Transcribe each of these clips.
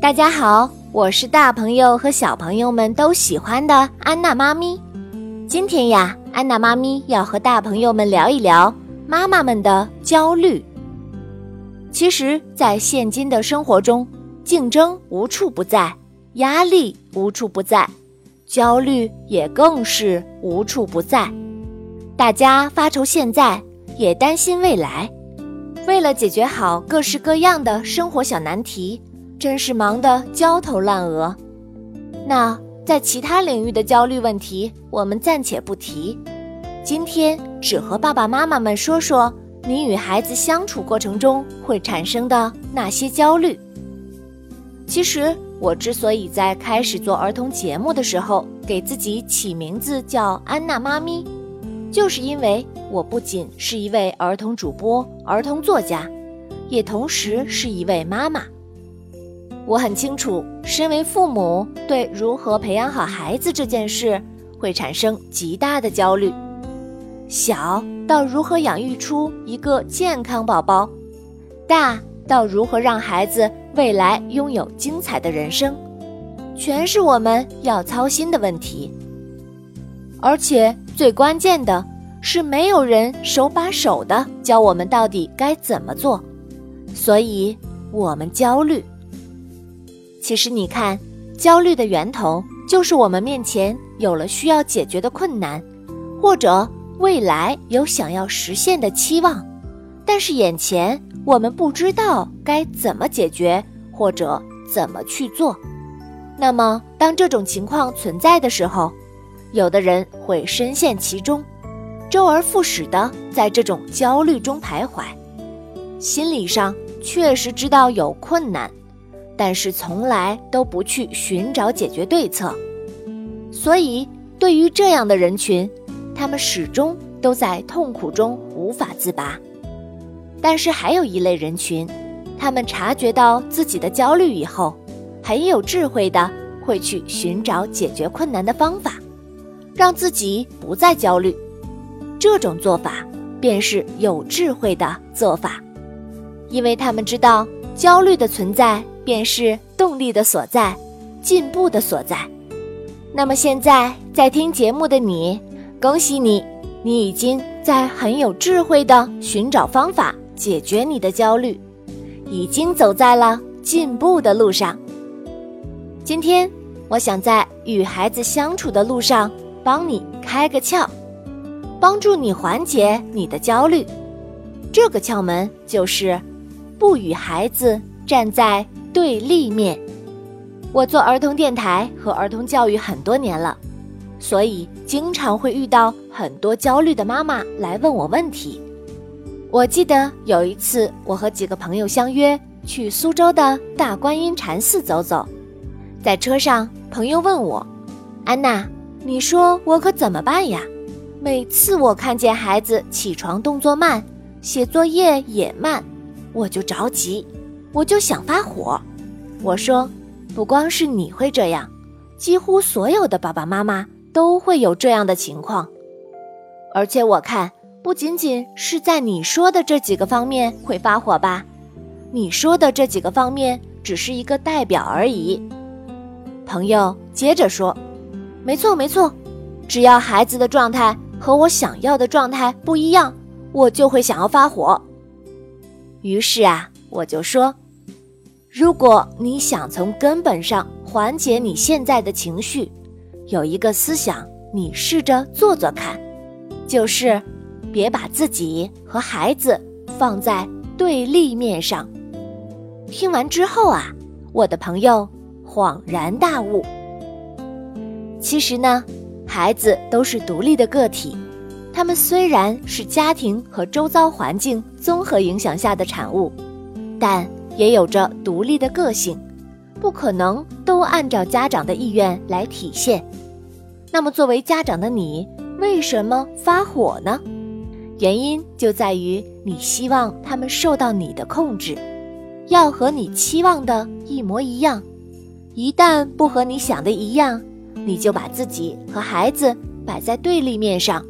大家好，我是大朋友和小朋友们都喜欢的安娜妈咪。今天呀，安娜妈咪要和大朋友们聊一聊妈妈们的焦虑。其实，在现今的生活中，竞争无处不在，压力无处不在，焦虑也更是无处不在。大家发愁现在，也担心未来。为了解决好各式各样的生活小难题，真是忙得焦头烂额。那在其他领域的焦虑问题，我们暂且不提。今天只和爸爸妈妈们说说，你与孩子相处过程中会产生的那些焦虑。其实，我之所以在开始做儿童节目的时候，给自己起名字叫安娜妈咪。就是因为我不仅是一位儿童主播、儿童作家，也同时是一位妈妈。我很清楚，身为父母对如何培养好孩子这件事会产生极大的焦虑，小到如何养育出一个健康宝宝，大到如何让孩子未来拥有精彩的人生，全是我们要操心的问题。而且最关键的是，没有人手把手的教我们到底该怎么做，所以我们焦虑。其实你看，焦虑的源头就是我们面前有了需要解决的困难，或者未来有想要实现的期望，但是眼前我们不知道该怎么解决或者怎么去做。那么，当这种情况存在的时候，有的人会深陷其中，周而复始的在这种焦虑中徘徊，心理上确实知道有困难，但是从来都不去寻找解决对策。所以，对于这样的人群，他们始终都在痛苦中无法自拔。但是，还有一类人群，他们察觉到自己的焦虑以后，很有智慧的会去寻找解决困难的方法。让自己不再焦虑，这种做法便是有智慧的做法，因为他们知道焦虑的存在便是动力的所在，进步的所在。那么现在在听节目的你，恭喜你，你已经在很有智慧的寻找方法解决你的焦虑，已经走在了进步的路上。今天，我想在与孩子相处的路上。帮你开个窍，帮助你缓解你的焦虑。这个窍门就是，不与孩子站在对立面。我做儿童电台和儿童教育很多年了，所以经常会遇到很多焦虑的妈妈来问我问题。我记得有一次，我和几个朋友相约去苏州的大观音禅寺走走，在车上，朋友问我：“安娜。”你说我可怎么办呀？每次我看见孩子起床动作慢，写作业也慢，我就着急，我就想发火。我说，不光是你会这样，几乎所有的爸爸妈妈都会有这样的情况。而且我看，不仅仅是在你说的这几个方面会发火吧？你说的这几个方面只是一个代表而已。朋友接着说。没错，没错，只要孩子的状态和我想要的状态不一样，我就会想要发火。于是啊，我就说，如果你想从根本上缓解你现在的情绪，有一个思想，你试着做做看，就是别把自己和孩子放在对立面上。听完之后啊，我的朋友恍然大悟。其实呢，孩子都是独立的个体，他们虽然是家庭和周遭环境综合影响下的产物，但也有着独立的个性，不可能都按照家长的意愿来体现。那么，作为家长的你，为什么发火呢？原因就在于你希望他们受到你的控制，要和你期望的一模一样，一旦不和你想的一样。你就把自己和孩子摆在对立面上，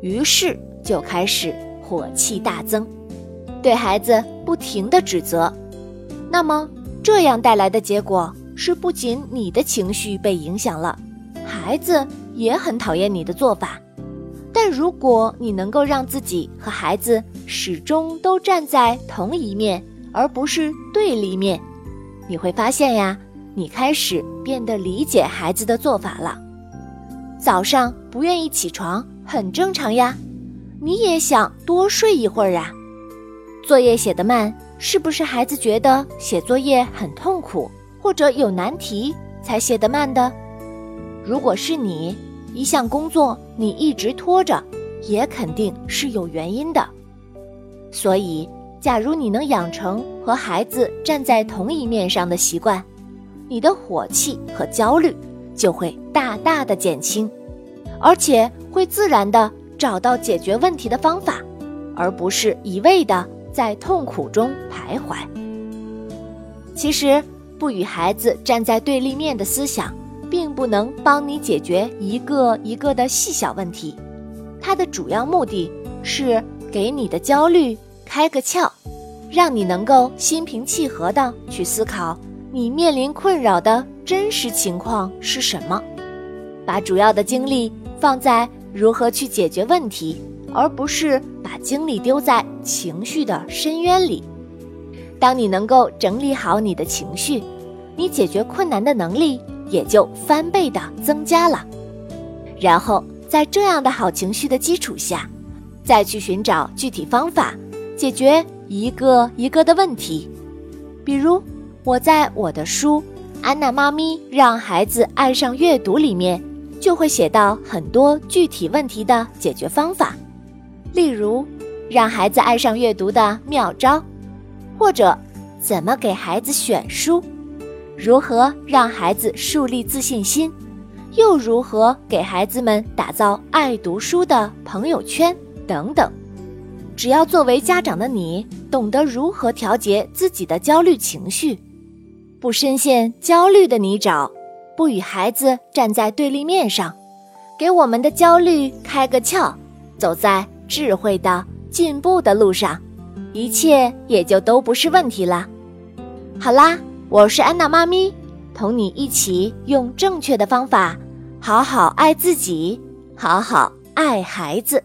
于是就开始火气大增，对孩子不停的指责。那么，这样带来的结果是，不仅你的情绪被影响了，孩子也很讨厌你的做法。但如果你能够让自己和孩子始终都站在同一面，而不是对立面，你会发现呀，你开始变得理解孩子的做法了。早上不愿意起床很正常呀，你也想多睡一会儿啊。作业写得慢，是不是孩子觉得写作业很痛苦，或者有难题才写得慢的？如果是你，一项工作你一直拖着，也肯定是有原因的。所以，假如你能养成和孩子站在同一面上的习惯，你的火气和焦虑就会大大的减轻，而且会自然的找到解决问题的方法，而不是一味的在痛苦中徘徊。其实，不与孩子站在对立面的思想。并不能帮你解决一个一个的细小问题，它的主要目的是给你的焦虑开个窍，让你能够心平气和的去思考你面临困扰的真实情况是什么，把主要的精力放在如何去解决问题，而不是把精力丢在情绪的深渊里。当你能够整理好你的情绪，你解决困难的能力。也就翻倍的增加了，然后在这样的好情绪的基础下，再去寻找具体方法解决一个一个的问题。比如，我在我的书《安娜妈咪让孩子爱上阅读》里面，就会写到很多具体问题的解决方法，例如让孩子爱上阅读的妙招，或者怎么给孩子选书。如何让孩子树立自信心，又如何给孩子们打造爱读书的朋友圈等等？只要作为家长的你懂得如何调节自己的焦虑情绪，不深陷焦虑的泥沼，不与孩子站在对立面上，给我们的焦虑开个窍，走在智慧的进步的路上，一切也就都不是问题了。好啦。我是安娜妈咪，同你一起用正确的方法，好好爱自己，好好爱孩子。